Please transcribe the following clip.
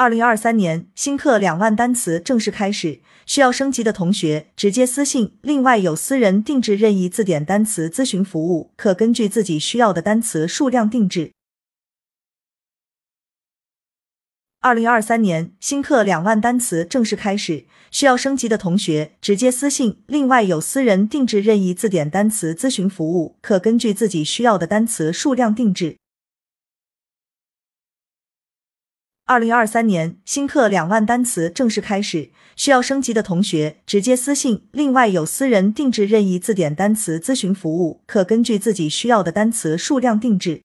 二零二三年新课两万单词正式开始，需要升级的同学直接私信。另外有私人定制任意字典单词咨询服务，可根据自己需要的单词数量定制。二零二三年新课两万单词正式开始，需要升级的同学直接私信。另外有私人定制任意字典单词咨询服务，可根据自己需要的单词数量定制。二零二三年新课两万单词正式开始，需要升级的同学直接私信。另外有私人定制任意字典单词咨询服务，可根据自己需要的单词数量定制。